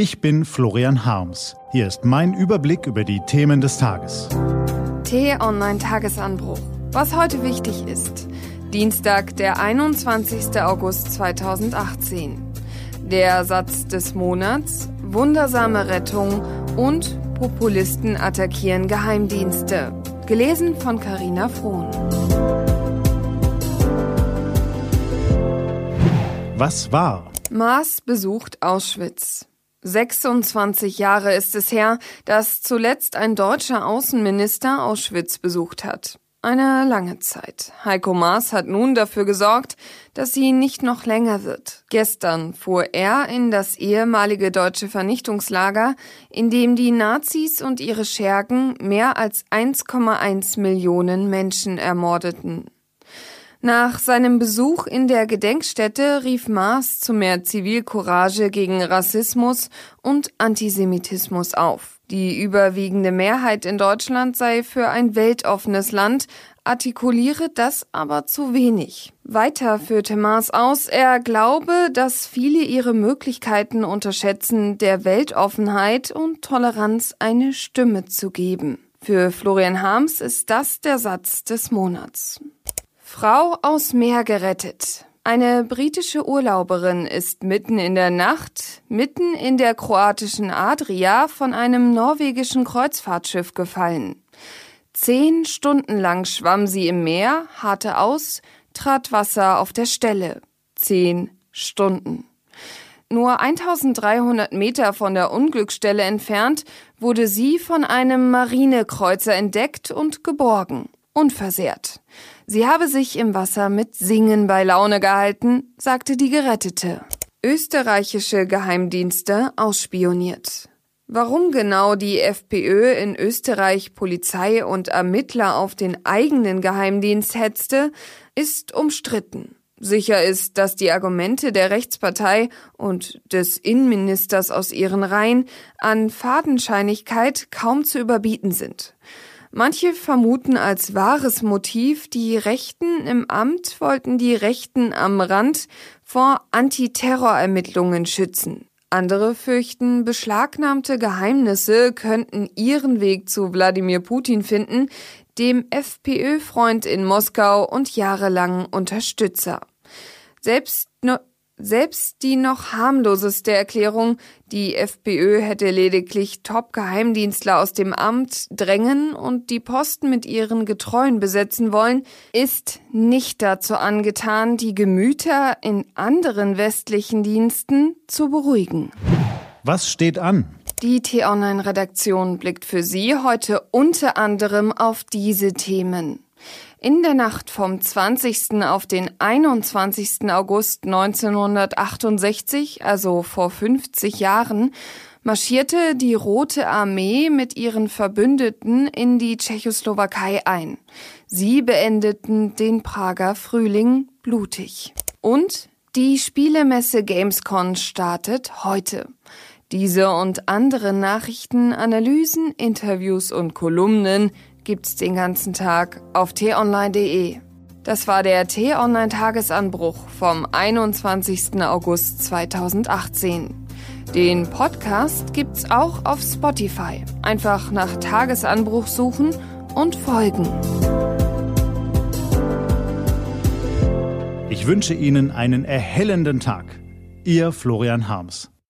Ich bin Florian Harms. Hier ist mein Überblick über die Themen des Tages. T-Online Tagesanbruch. Was heute wichtig ist. Dienstag, der 21. August 2018. Der Satz des Monats, wundersame Rettung und Populisten attackieren Geheimdienste. Gelesen von Carina Frohn. Was war? Maas besucht Auschwitz. 26 Jahre ist es her, dass zuletzt ein deutscher Außenminister Auschwitz besucht hat. Eine lange Zeit. Heiko Maas hat nun dafür gesorgt, dass sie nicht noch länger wird. Gestern fuhr er in das ehemalige deutsche Vernichtungslager, in dem die Nazis und ihre Schergen mehr als 1,1 Millionen Menschen ermordeten. Nach seinem Besuch in der Gedenkstätte rief Maas zu mehr Zivilcourage gegen Rassismus und Antisemitismus auf. Die überwiegende Mehrheit in Deutschland sei für ein weltoffenes Land, artikuliere das aber zu wenig. Weiter führte Maas aus, er glaube, dass viele ihre Möglichkeiten unterschätzen, der Weltoffenheit und Toleranz eine Stimme zu geben. Für Florian Harms ist das der Satz des Monats. Frau aus Meer gerettet. Eine britische Urlauberin ist mitten in der Nacht, mitten in der kroatischen Adria von einem norwegischen Kreuzfahrtschiff gefallen. Zehn Stunden lang schwamm sie im Meer, harrte aus, trat Wasser auf der Stelle. Zehn Stunden. Nur 1300 Meter von der Unglücksstelle entfernt wurde sie von einem Marinekreuzer entdeckt und geborgen unversehrt. Sie habe sich im Wasser mit Singen bei Laune gehalten, sagte die Gerettete. Österreichische Geheimdienste ausspioniert. Warum genau die FPÖ in Österreich Polizei und Ermittler auf den eigenen Geheimdienst hetzte, ist umstritten. Sicher ist, dass die Argumente der Rechtspartei und des Innenministers aus ihren Reihen an Fadenscheinigkeit kaum zu überbieten sind. Manche vermuten als wahres Motiv, die Rechten im Amt wollten die Rechten am Rand vor Antiterrorermittlungen schützen. Andere fürchten, beschlagnahmte Geheimnisse könnten ihren Weg zu Wladimir Putin finden, dem FPÖ-Freund in Moskau und jahrelangen Unterstützer. Selbst selbst die noch harmloseste Erklärung, die FPÖ hätte lediglich Top-Geheimdienstler aus dem Amt drängen und die Posten mit ihren Getreuen besetzen wollen, ist nicht dazu angetan, die Gemüter in anderen westlichen Diensten zu beruhigen. Was steht an? Die T-Online-Redaktion blickt für Sie heute unter anderem auf diese Themen. In der Nacht vom 20. auf den 21. August 1968, also vor 50 Jahren, marschierte die Rote Armee mit ihren Verbündeten in die Tschechoslowakei ein. Sie beendeten den Prager Frühling blutig. Und die Spielemesse Gamescon startet heute. Diese und andere Nachrichten, Analysen, Interviews und Kolumnen gibt's den ganzen Tag auf t-online.de. Das war der T-Online Tagesanbruch vom 21. August 2018. Den Podcast gibt's auch auf Spotify. Einfach nach Tagesanbruch suchen und folgen. Ich wünsche Ihnen einen erhellenden Tag. Ihr Florian Harms.